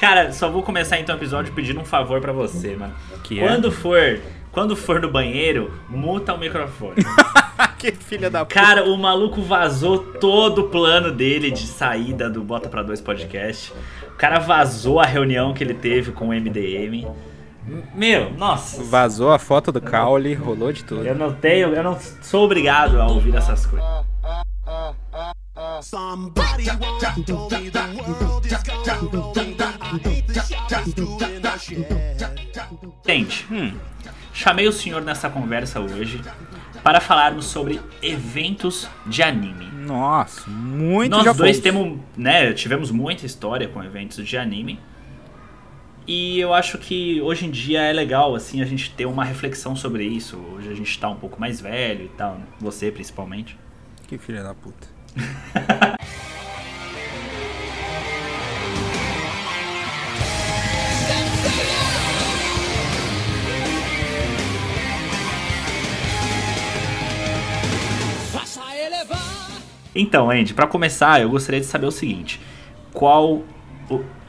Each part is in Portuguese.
Cara, só vou começar então o episódio pedindo um favor pra você, mano. Que é? quando for, quando for no banheiro, muta o microfone. que filha da puta. Cara, o maluco vazou todo o plano dele de saída do Bota Pra Dois podcast. O cara vazou a reunião que ele teve com o MDM. Meu, nossa. Vazou a foto do Caule, rolou de tudo. Eu não tenho, eu não sou obrigado a ouvir essas coisas. Somebody once told me the world is. I hate the the shit. Gente, hum, chamei o senhor nessa conversa hoje para falarmos sobre eventos de anime. Nossa, muito Nós dois temos, né, tivemos muita história com eventos de anime. E eu acho que hoje em dia é legal assim a gente ter uma reflexão sobre isso. Hoje a gente tá um pouco mais velho e tal, né? você principalmente. Que filha da puta. Então, Andy, pra começar, eu gostaria de saber o seguinte: qual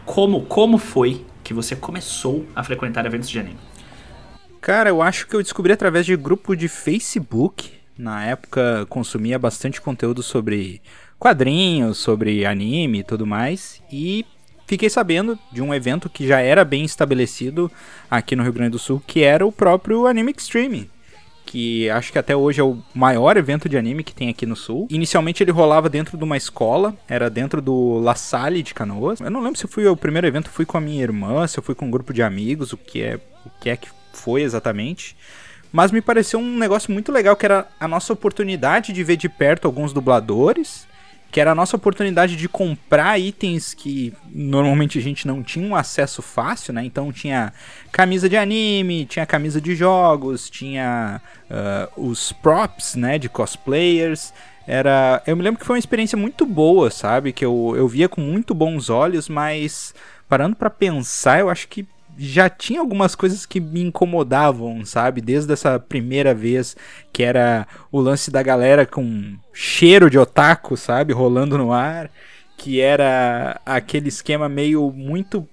como como foi que você começou a frequentar eventos de anime? Cara, eu acho que eu descobri através de grupo de Facebook. Na época consumia bastante conteúdo sobre quadrinhos, sobre anime e tudo mais. E fiquei sabendo de um evento que já era bem estabelecido aqui no Rio Grande do Sul, que era o próprio Anime Extreme. Que acho que até hoje é o maior evento de anime que tem aqui no sul. Inicialmente ele rolava dentro de uma escola, era dentro do La Salle de Canoas. Eu não lembro se fui o primeiro evento, fui com a minha irmã, se eu fui com um grupo de amigos, o que é, o que é que foi exatamente. Mas me pareceu um negócio muito legal, que era a nossa oportunidade de ver de perto alguns dubladores, que era a nossa oportunidade de comprar itens que normalmente a gente não tinha um acesso fácil, né? Então tinha camisa de anime, tinha camisa de jogos, tinha ah, os props, né, de cosplayers. Era, eu me lembro que foi uma experiência muito boa, sabe? Que eu, eu via com muito bons olhos, mas parando pra pensar, eu acho que já tinha algumas coisas que me incomodavam, sabe? Desde essa primeira vez, que era o lance da galera com cheiro de otaku, sabe? Rolando no ar. Que era aquele esquema meio muito.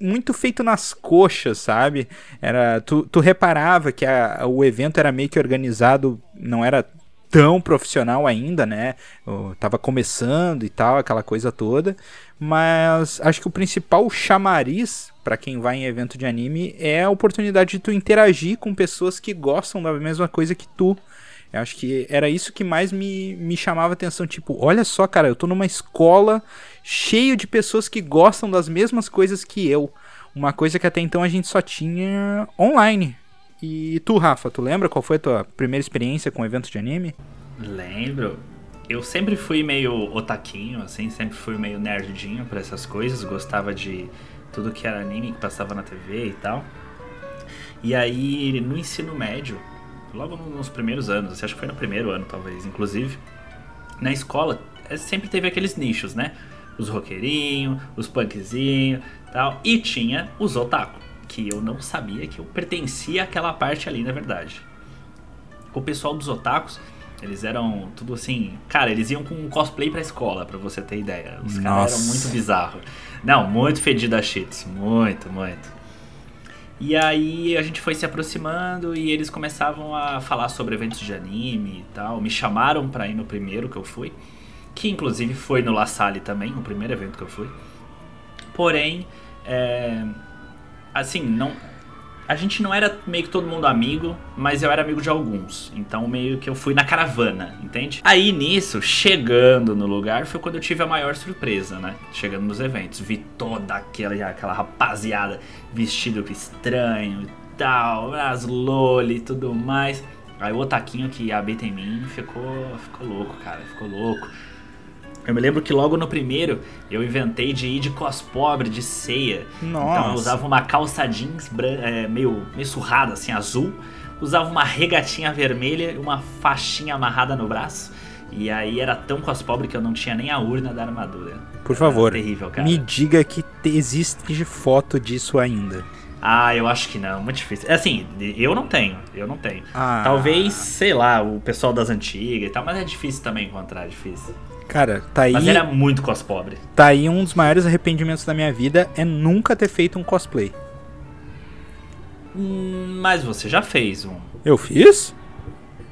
Muito feito nas coxas, sabe? Era, tu, tu reparava que a- o evento era meio que organizado, não era tão profissional ainda, né? Eu tava começando e tal, aquela coisa toda. Mas acho que o principal chamariz pra quem vai em evento de anime é a oportunidade de tu interagir com pessoas que gostam da mesma coisa que tu. Eu acho que era isso que mais me, me chamava atenção. Tipo, olha só, cara, eu tô numa escola cheio de pessoas que gostam das mesmas coisas que eu. Uma coisa que até então a gente só tinha online. E tu, Rafa, tu lembra qual foi a tua primeira experiência com evento de anime? Lembro. Eu sempre fui meio otaquinho, assim, sempre fui meio nerdinho pra essas coisas, gostava de tudo que era anime que passava na TV e tal. E aí, no ensino médio, logo nos primeiros anos, assim, acho que foi no primeiro ano, talvez, inclusive, na escola, eh, sempre teve aqueles nichos, né? Os roqueirinhos, os punkzinhos tal. E tinha os otaku, que eu não sabia que eu pertencia àquela parte ali, na verdade. O pessoal dos otakus, eles eram tudo assim. Cara, eles iam com um cosplay pra escola, pra você ter ideia. Os caras eram muito bizarros. Não, muito fedido a cheats. Muito, muito. E aí a gente foi se aproximando e eles começavam a falar sobre eventos de anime e tal. Me chamaram pra ir no primeiro que eu fui. Que inclusive foi no La Salle também, o primeiro evento que eu fui. Porém, é, assim, não. A gente não era meio que todo mundo amigo, mas eu era amigo de alguns. Então meio que eu fui na caravana, entende? Aí nisso, chegando no lugar, foi quando eu tive a maior surpresa, né? Chegando nos eventos. Vi toda aquela, aquela rapaziada vestido estranho e tal, as loli e tudo mais. Aí o otaquinho que habita em mim ficou, ficou louco, cara, ficou louco. Eu me lembro que logo no primeiro eu inventei de ir de cos pobre, de ceia. Então eu Nossa. usava uma calça jeans é, meio, meio surrada, assim, azul. Usava uma regatinha vermelha e uma faixinha amarrada no braço. E aí era tão cos pobre que eu não tinha nem a urna da armadura. Por favor, Era terrível, cara. me diga que te- existe foto disso ainda. Ah, eu acho que não, muito difícil. É Assim, eu não tenho, eu não tenho. Ah. Talvez, sei lá, o pessoal das antigas e tal, mas é difícil também encontrar, é difícil. Cara, tá aí, Mas era muito cos pobre. tá aí um dos maiores arrependimentos da minha vida é nunca ter feito um cosplay. Hum, Mas você já fez um. Eu fiz?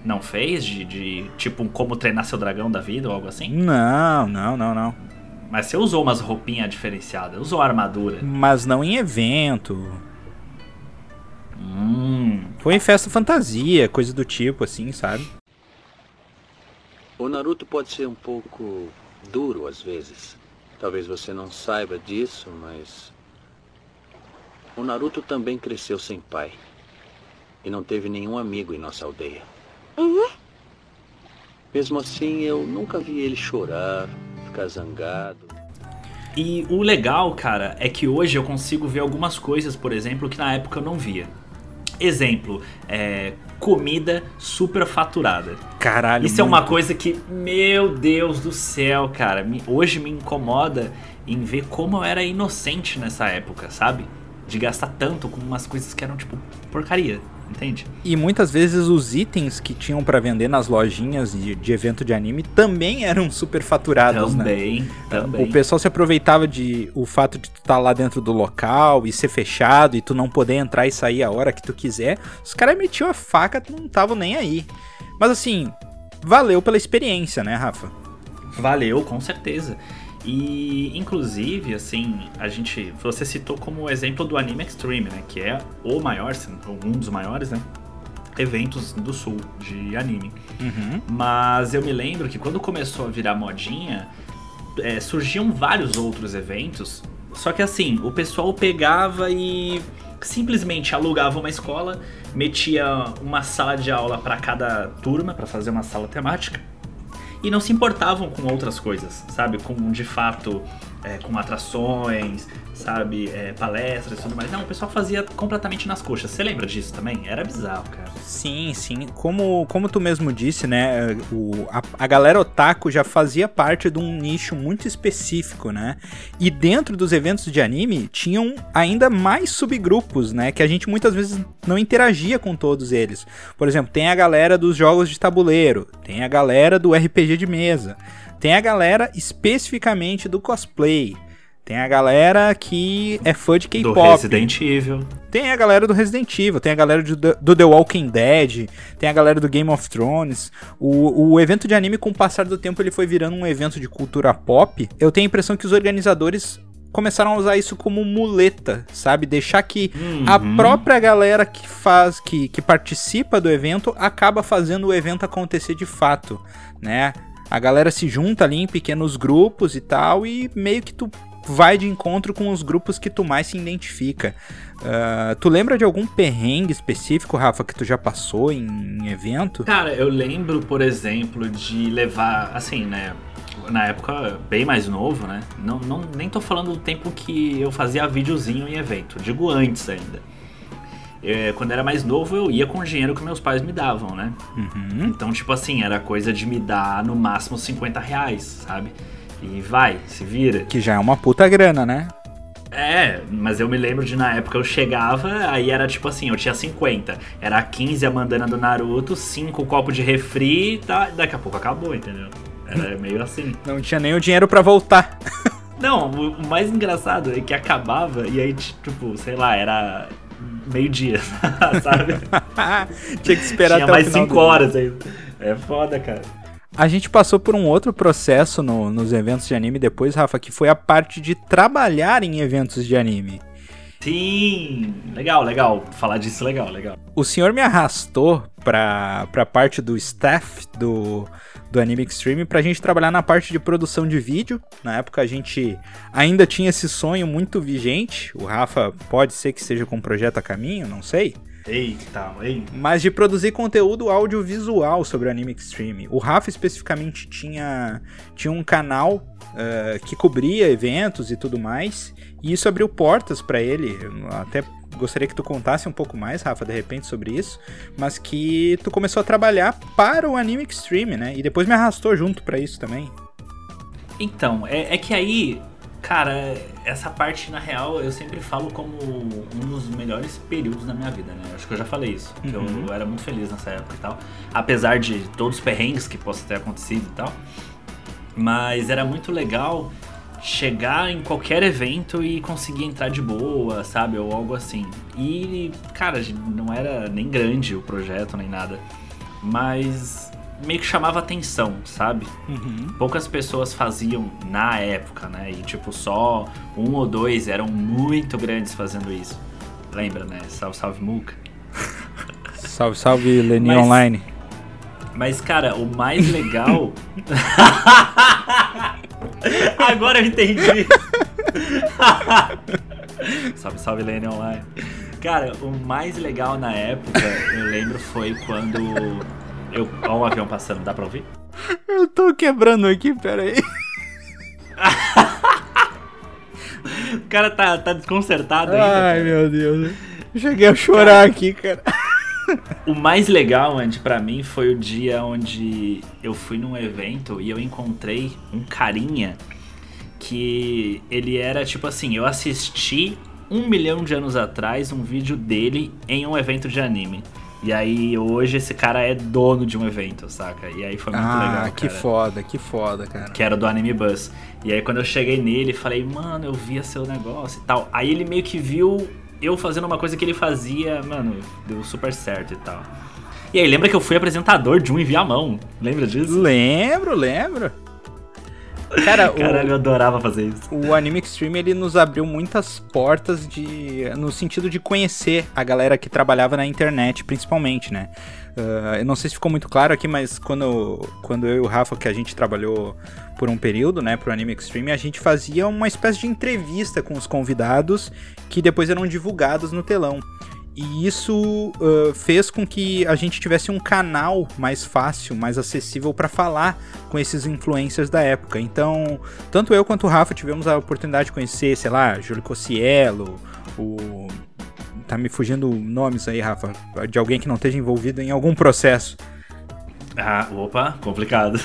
Não fez? De, de tipo um como treinar seu dragão da vida ou algo assim? Não, não, não, não. Mas você usou umas roupinhas diferenciadas, usou armadura. Mas não em evento. Hum. Foi em festa fantasia, coisa do tipo, assim, sabe? O Naruto pode ser um pouco duro às vezes. Talvez você não saiba disso, mas. O Naruto também cresceu sem pai. E não teve nenhum amigo em nossa aldeia. Mesmo assim, eu nunca vi ele chorar, ficar zangado. E o legal, cara, é que hoje eu consigo ver algumas coisas, por exemplo, que na época eu não via. Exemplo, é, comida superfaturada. Caralho. Isso é uma coisa que, meu Deus do céu, cara, me- hoje me incomoda em ver como eu era inocente nessa época, sabe? De gastar tanto com umas coisas que eram tipo porcaria, entende? E muitas vezes os itens que tinham pra vender nas lojinhas de, de evento de anime também eram super faturados, né? Também, também. O pessoal se aproveitava de o fato de tu estar lá dentro do local e ser fechado e tu não poder entrar e sair a hora que tu quiser. Os caras metiam a faca, tu não estavam nem aí. Mas assim, valeu pela experiência, né, Rafa? Valeu, com certeza. E, inclusive, assim, a gente. Você citou como exemplo do Anime Extreme, né? Que é o maior, um dos maiores, né? Eventos do sul de anime. Uhum. Mas eu me lembro que quando começou a virar modinha, é, surgiam vários outros eventos. Só que assim, o pessoal pegava e simplesmente alugava uma escola, metia uma sala de aula para cada turma, para fazer uma sala temática. E não se importavam com outras coisas, sabe? Com de fato, é, com atrações, sabe? É, palestras e tudo mais. Não, o pessoal fazia completamente nas coxas. Você lembra disso também? Era bizarro, cara. Sim, sim. Como, como tu mesmo disse, né? O, a, a galera otaku já fazia parte de um nicho muito específico, né? E dentro dos eventos de anime tinham ainda mais subgrupos, né? Que a gente muitas vezes não interagia com todos eles. Por exemplo, tem a galera dos jogos de tabuleiro, tem a galera do RPG de mesa, tem a galera especificamente do cosplay. Tem a galera que é fã de Do K-pop. Resident Evil. Tem a galera do Resident Evil, tem a galera do, do The Walking Dead, tem a galera do Game of Thrones. O, o evento de anime, com o passar do tempo, ele foi virando um evento de cultura pop. Eu tenho a impressão que os organizadores começaram a usar isso como muleta, sabe? Deixar que a Uhum. própria galera que faz, que, que participa do evento, acaba fazendo o evento acontecer de fato, né? A galera se junta ali em pequenos grupos e tal, e meio que tu vai de encontro com os grupos que tu mais se identifica. Ah, tu lembra de algum perrengue específico, Rafa, que tu já passou em, em evento? Cara, eu lembro, por exemplo, de levar, assim, né? Na época, bem mais novo, né? Não, não, nem tô falando do tempo que eu fazia videozinho em evento, digo antes ainda. É, quando era mais novo, eu ia com o dinheiro que meus pais me davam, né? Uhum. Então, tipo assim, era coisa de me dar no máximo 50 reais, sabe? E vai, se vira. Que já é uma puta grana, né? É, mas eu me lembro de na época eu chegava, aí era tipo assim, eu tinha 50. Era 15 a mandana do Naruto, 5 copo de refri, tá, daqui a pouco acabou, entendeu? Era meio assim. Não tinha nem o dinheiro pra voltar. Não, o, o mais engraçado é que acabava e aí, tipo, sei lá, era meio-dia, sabe? tinha que esperar Tinha até mais o final 5 do- horas ainda. É foda, cara. A gente passou por um outro processo no- nos eventos de anime depois, Rafa, que foi a parte de trabalhar em eventos de anime. Sim, legal, legal. Falar disso legal, legal. O senhor me arrastou pra, pra parte do staff do, do Anime Extreme pra gente trabalhar na parte de produção de vídeo. Na época a gente ainda tinha esse sonho muito vigente. O Rafa pode ser que esteja com um projeto a caminho, não sei. Eita, eita. Mas de produzir conteúdo audiovisual sobre o Anime Extreme. O Rafa especificamente tinha, tinha um canal eh, que cobria eventos e tudo mais. E isso abriu portas pra ele. Eu até gostaria que tu contasse um pouco mais, Rafa, de repente, sobre isso. Mas que tu começou a trabalhar para o Anime Extreme, né? E depois me arrastou junto pra isso também. Então, é, é que aí, cara, essa parte na real eu sempre falo como um dos melhores períodos da minha vida, né? Acho que eu já falei isso. Que Uhum. eu era muito feliz nessa época e tal. Apesar de todos os perrengues que possam ter acontecido e tal. Mas era muito legal chegar em qualquer evento e conseguir entrar de boa, sabe? Ou algo assim. E, cara, não era nem grande o projeto nem nada. Mas meio que chamava atenção, sabe? Uhum. Poucas pessoas faziam na época, né? E tipo, só um ou dois eram muito grandes fazendo isso. Lembra, né? Salve, salve, Muca. Salve, salve, Lenin Mas- Online. Mas, cara, o mais legal. Agora eu entendi. salve, salve, Lane Online. Cara, o mais legal na época, eu lembro, foi quando. Eu... Ó, um avião passando, dá pra ouvir? Eu tô quebrando aqui, peraí. O cara tá, tá desconcertado ainda. Ai, cara. meu Deus. Eu cheguei a chorar aqui, cara. O mais legal, Andy, pra mim foi o dia onde eu fui num evento e eu encontrei um carinha que ele era tipo assim, eu assisti um milhão de anos atrás um vídeo dele em um evento de anime. E aí hoje esse cara é dono de um evento, saca? E aí foi muito ah, legal. que cara. foda, que foda, cara. Que era do Anime Bus. E aí quando eu cheguei nele, falei, mano, eu via seu negócio e tal. Aí ele meio que viu eu fazendo uma coisa que ele fazia, mano, deu super certo e tal. E aí, lembra que eu fui apresentador de um Envia Mão? Lembra disso? Lembro, lembro. Cara, o- Caralho, eu adorava fazer isso. o Anime Extreme ele nos abriu muitas portas de no sentido de conhecer a galera que trabalhava na internet, principalmente, né? Ah, eu não sei se ficou muito claro aqui, mas quando, quando eu e o Rafa, que a gente trabalhou por um período, né, pro Anime Extreme, a gente fazia uma espécie de entrevista com os convidados que depois eram divulgados no telão. E isso ah, fez com que a gente tivesse um canal mais fácil, mais acessível para falar com esses influencers da época. Então, tanto eu quanto o Rafa tivemos a oportunidade de conhecer, sei lá, Júlio Cossiello, o. Tá me fugindo nomes aí, Rafa, de alguém que não esteja envolvido em algum processo. Ah, opa, complicado.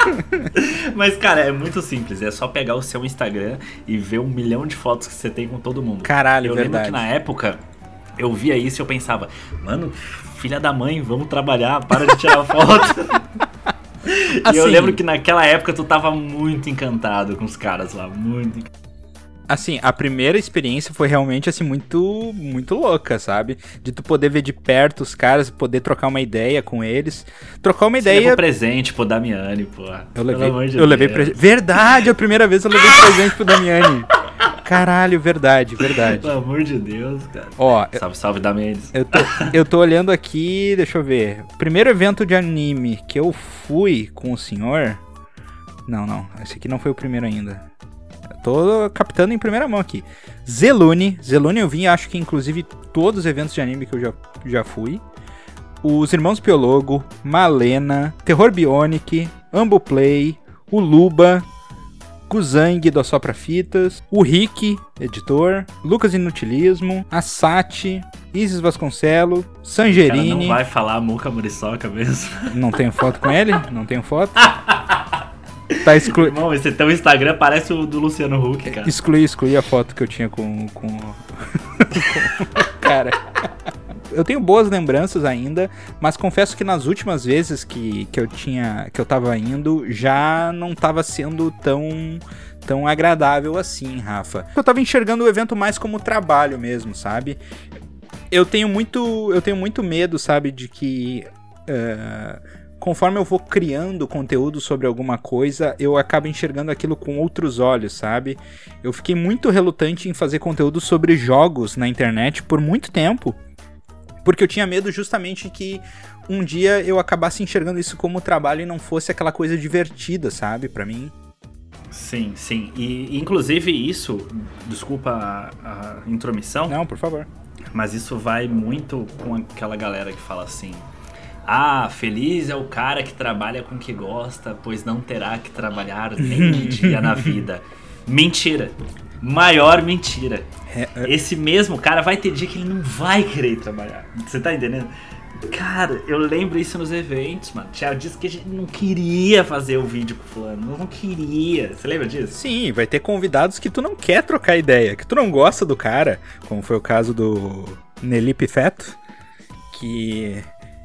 Mas, cara, é muito simples. É só pegar o seu Instagram e ver um milhão de fotos que você tem com todo mundo. Caralho, eu verdade. lembro que na época eu via isso e eu pensava, mano, filha da mãe, vamos trabalhar, para de tirar foto. e eu Assim- lembro que naquela época tu tava muito encantado com os caras lá, muito encantado. Assim, a primeira experiência foi realmente assim muito muito louca, sabe? De tu poder ver de perto os caras, poder trocar uma ideia com eles, trocar uma Você ideia. levou presente pro Damiani, pô. Eu Pelo levei, amor de eu levei presente. Verdade, a primeira vez eu levei presente pro Damiani. Caralho, verdade, verdade. Pelo amor de Deus, cara. Ó, Salve, salve, Damiani. Eu tô, eu tô olhando aqui, deixa eu ver. Primeiro evento de anime que eu fui com o senhor. Não, não. Esse aqui não foi o primeiro ainda. Eu tô captando em primeira mão aqui. Zelune. Zelune eu vim, acho que inclusive todos os eventos de anime que eu já, já fui. Os Irmãos Piologo, Malena, Terror Bionic, Ambuplay, o Luba, Kuzang do Assopra Fitas, o Rick, editor, Lucas Inutilismo, a Sati, Isis Vasconcelo, Cara, Sangerini. não vai falar Muca Muriçoca mesmo. Não tenho foto com ele? Não tenho foto? Tá exclu... Irmão, esse teu Instagram parece o do Luciano Huck, cara. excluí, excluí a foto que eu tinha com. com... com- Cara. Eu tenho boas lembranças ainda, mas confesso que nas últimas vezes que, que eu tinha. que eu tava indo, já não tava sendo tão. tão agradável assim, Rafa. Eu tava enxergando o evento mais como trabalho mesmo, sabe? Eu tenho muito. Eu tenho muito medo, sabe, de que. eh, conforme eu vou criando conteúdo sobre alguma coisa, eu acabo enxergando aquilo com outros olhos, sabe? Eu fiquei muito relutante em fazer conteúdo sobre jogos na internet por muito tempo, porque eu tinha medo justamente que um dia eu acabasse enxergando isso como trabalho e não fosse aquela coisa divertida, sabe, Pra mim. Sim, sim. E inclusive isso, desculpa a, a intromissão, Não, por favor. mas isso vai muito com aquela galera que fala assim: Ah, feliz é o cara que trabalha com o que gosta, pois não terá que trabalhar nem um dia na vida. Mentira. Maior mentira. É, é, Esse mesmo cara vai ter dia que ele não vai querer trabalhar. Você tá entendendo? Cara, eu lembro isso nos eventos, mano. Tinha dias que a gente não queria fazer o vídeo com o fulano. Não queria. Você lembra disso? Sim, vai ter convidados que tu não quer trocar ideia, que tu não gosta do cara, como foi o caso do Nelipe Feto, que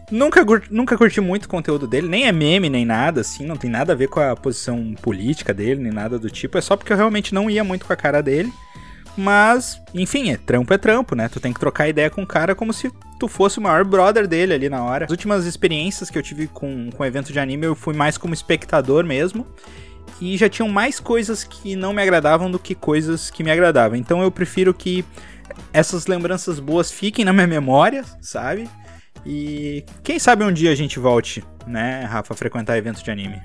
Nunca, nunca curti muito o conteúdo dele, nem é meme, nem nada, assim, não tem nada a ver com a posição política dele, nem nada do tipo. É só porque eu realmente não ia muito com a cara dele. Mas, enfim, é trampo é trampo, né? Tu tem que trocar ideia com o cara como se tu fosse o maior brother dele ali na hora. As últimas experiências que eu tive com, com evento de anime, eu fui mais como espectador mesmo. E já tinham mais coisas que não me agradavam do que coisas que me agradavam. Então eu prefiro que essas lembranças boas fiquem na minha memória, sabe? E quem sabe um dia a gente volte, né, Rafa, a frequentar eventos de anime.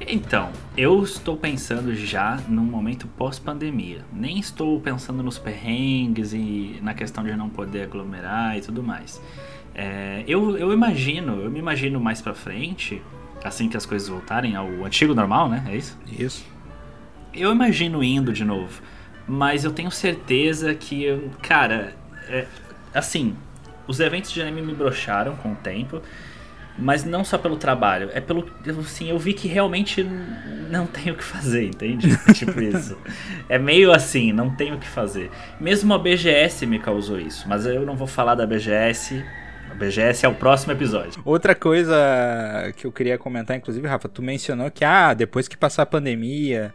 Então, eu estou pensando já num momento pós-pandemia. Nem estou pensando nos perrengues e na questão de não poder aglomerar e tudo mais. É, eu, eu imagino, eu me imagino mais pra frente, assim que as coisas voltarem ao antigo normal, né? É isso? Isso. Eu imagino indo de novo, mas eu tenho certeza que, cara, é, assim, os eventos de anime me broxaram com o tempo, mas não só pelo trabalho, é pelo, assim, eu vi que realmente não tenho o que fazer, entende? tipo isso. É meio assim, não tenho o que fazer. Mesmo a BGS me causou isso, mas eu não vou falar da BGS. A BGS é o próximo episódio. Outra coisa que eu queria comentar, inclusive, Rafa, tu mencionou que, ah, depois que passar a pandemia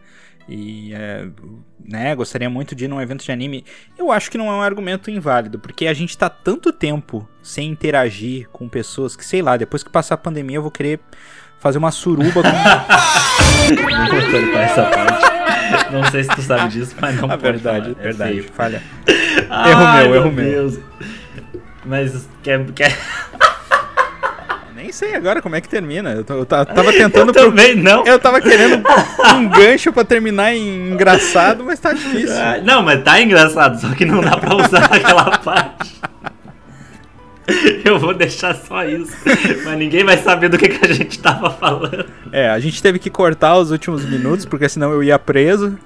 e, é, né, gostaria muito de ir num evento de anime. Eu acho que não é um argumento inválido, porque a gente tá tanto tempo sem interagir com pessoas que, sei lá, depois que passar a pandemia eu vou querer fazer uma suruba com Não vou essa parte. Não sei se tu sabe disso, mas não a pode verdade, falar. É verdade, feio. falha. Ai, meu, erro meu. Deus. Mas quer, quer... Nem sei agora como é que termina. Eu, eu ta- tava tentando Eu também não. Eu tava querendo um gancho pra terminar em engraçado, mas tá difícil. Ah, Não, mas tá engraçado, só que não dá pra usar aquela parte. Eu vou deixar só isso. Mas ninguém vai saber do que, que a gente tava falando. É, a gente teve que cortar os últimos minutos, porque senão eu ia preso.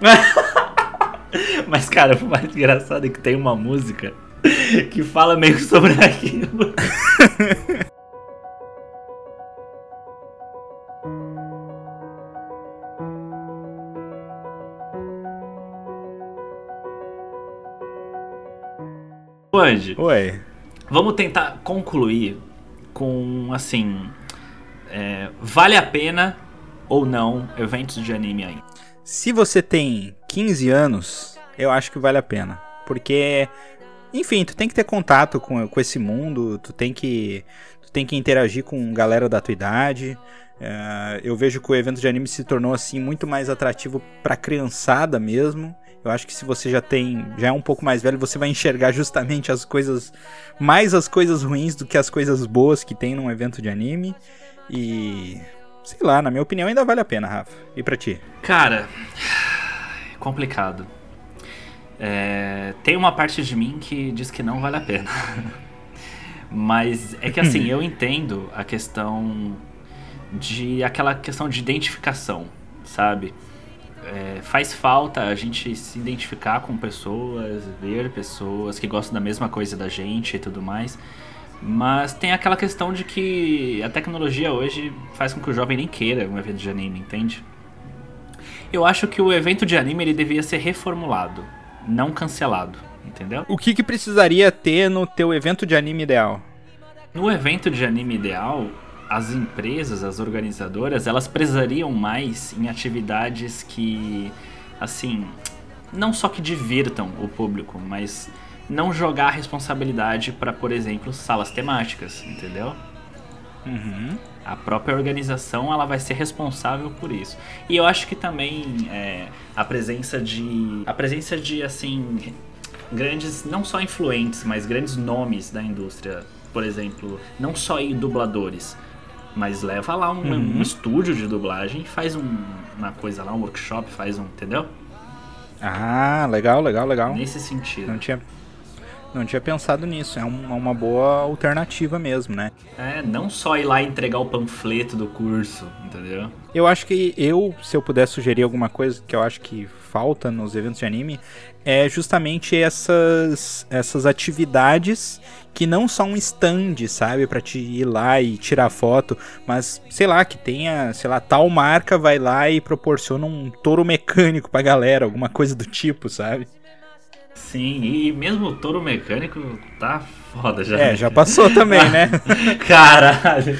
Mas, cara, o mais engraçado é que tem uma música que fala meio sobre aquilo. Andy, Ué, vamos tentar concluir com, assim, é, vale a pena ou não eventos de anime ainda? se você tem 15 anos, eu acho que vale a pena. Porque, enfim, tu tem que ter contato com, com esse mundo, tu tem que, tu tem que interagir com galera da tua idade. É, eu vejo que o evento de anime se tornou assim muito mais atrativo pra criançada mesmo. Eu acho que se você já tem, já é um pouco mais velho, você vai enxergar justamente as coisas, mais as coisas ruins do que as coisas boas que tem num evento de anime. E sei lá, na minha opinião ainda vale a pena, Rafa. E pra ti? Cara, complicado. É, tem uma parte de mim que diz que não vale a pena. Mas é que assim, eu entendo a questão de aquela questão de identificação, sabe? É, faz falta a gente se identificar com pessoas, ver pessoas que gostam da mesma coisa da gente e tudo mais. Mas tem aquela questão de que a tecnologia hoje faz com que o jovem nem queira um evento de anime, entende? Eu acho que o evento de anime ele devia ser reformulado, não cancelado, entendeu? O que, que precisaria ter no teu evento de anime ideal? No evento de anime ideal, as empresas, as organizadoras, elas precisariam mais em atividades que, assim, não só que divirtam o público, mas não jogar a responsabilidade para, por exemplo, salas temáticas, entendeu? Uhum. A própria organização ela vai ser responsável por isso. E eu acho que também é, a presença de a presença de assim grandes não só influentes, mas grandes nomes da indústria, por exemplo, não só dubladores, mas leva lá um, Uhum. um estúdio de dublagem, faz um- uma coisa lá, um workshop, faz um, entendeu? Ah, legal, legal, legal. Nesse sentido. Não tinha, não tinha pensado nisso. É um- uma boa alternativa mesmo, né? É, não só ir lá e entregar o panfleto do curso, entendeu? Eu acho que eu, se eu puder sugerir alguma coisa que eu acho que falta nos eventos de anime, é justamente essas, essas atividades que não são um stand, sabe? Pra te ir lá e tirar foto, mas sei lá, que tenha, sei lá, tal marca vai lá e proporciona um touro mecânico pra galera, alguma coisa do tipo, sabe? Sim, e mesmo o touro mecânico tá foda já. É, já passou também, né? Caralho.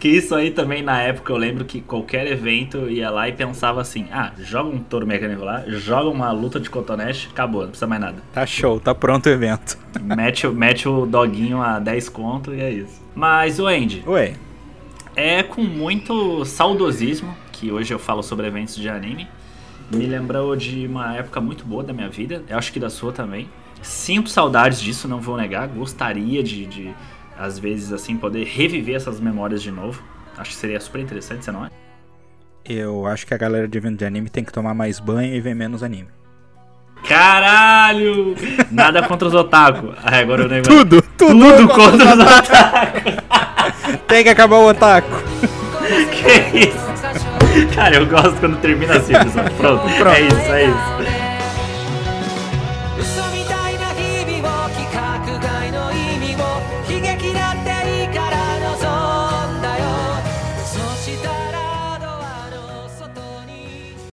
que isso aí também na época eu lembro que qualquer evento eu ia lá e pensava assim: ah, joga um touro mecânico lá, joga uma luta de cotonete, acabou, não precisa mais nada. Tá show, tá pronto o evento. Mete, o- mete o doguinho a 10 conto e é isso. Mas o Andy, Ué, é com muito saudosismo que hoje eu falo sobre eventos de anime. Me lembrou de uma época muito boa da minha vida, eu acho que da sua também. Sinto saudades disso, não vou negar. Gostaria de, de, às vezes, assim, poder reviver essas memórias de novo. Acho que seria super interessante, você não é? eu acho que a galera de evento de anime tem que tomar mais banho e ver menos anime. Caralho! Nada contra os otaku. Ah, agora eu lembro. Tudo, tudo, Tudo contra os otaku. Tem que acabar o otaku. Que isso? Cara, eu gosto quando termina assim, pessoal. Pronto, é isso, é isso.